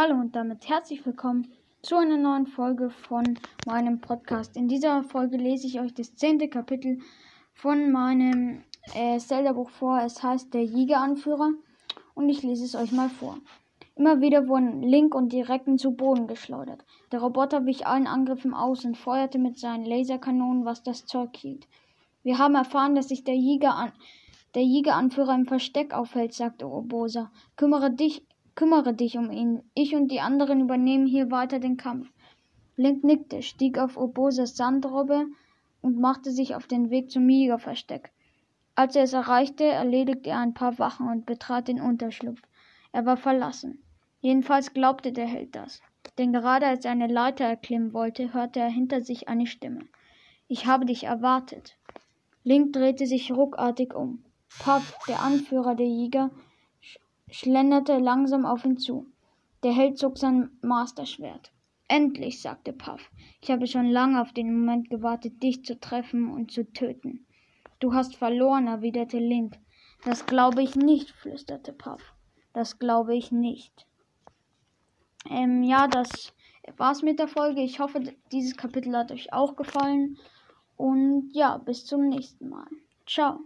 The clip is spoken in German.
Hallo und damit herzlich willkommen zu einer neuen Folge von meinem Podcast. In dieser Folge lese ich euch das zehnte Kapitel von meinem äh, Zelda-Buch vor. Es heißt Der Jägeranführer und ich lese es euch mal vor. Immer wieder wurden Link und die Recken zu Boden geschleudert. Der Roboter wich allen Angriffen aus und feuerte mit seinen Laserkanonen, was das Zeug hielt. Wir haben erfahren, dass sich der Jäger an der Jägeranführer im Versteck aufhält, sagte Obosa. Kümmere dich, kümmere dich um ihn. Ich und die anderen übernehmen hier weiter den Kampf. Link nickte, stieg auf Obosas Sandrobbe und machte sich auf den Weg zum Jägerversteck. Als er es erreichte, erledigte er ein paar Wachen und betrat den Unterschlupf. Er war verlassen. Jedenfalls glaubte der Held das. Denn gerade als er eine Leiter erklimmen wollte, hörte er hinter sich eine Stimme. Ich habe dich erwartet. Link drehte sich ruckartig um. Puff, der Anführer der Jäger, schlenderte langsam auf ihn zu. Der Held zog sein Masterschwert. Endlich, sagte Puff. Ich habe schon lange auf den Moment gewartet, dich zu treffen und zu töten. Du hast verloren, erwiderte Link. Das glaube ich nicht, flüsterte Puff. Das glaube ich nicht. Ähm, ja, das war's mit der Folge. Ich hoffe, dieses Kapitel hat euch auch gefallen. Und ja, bis zum nächsten Mal. Ciao.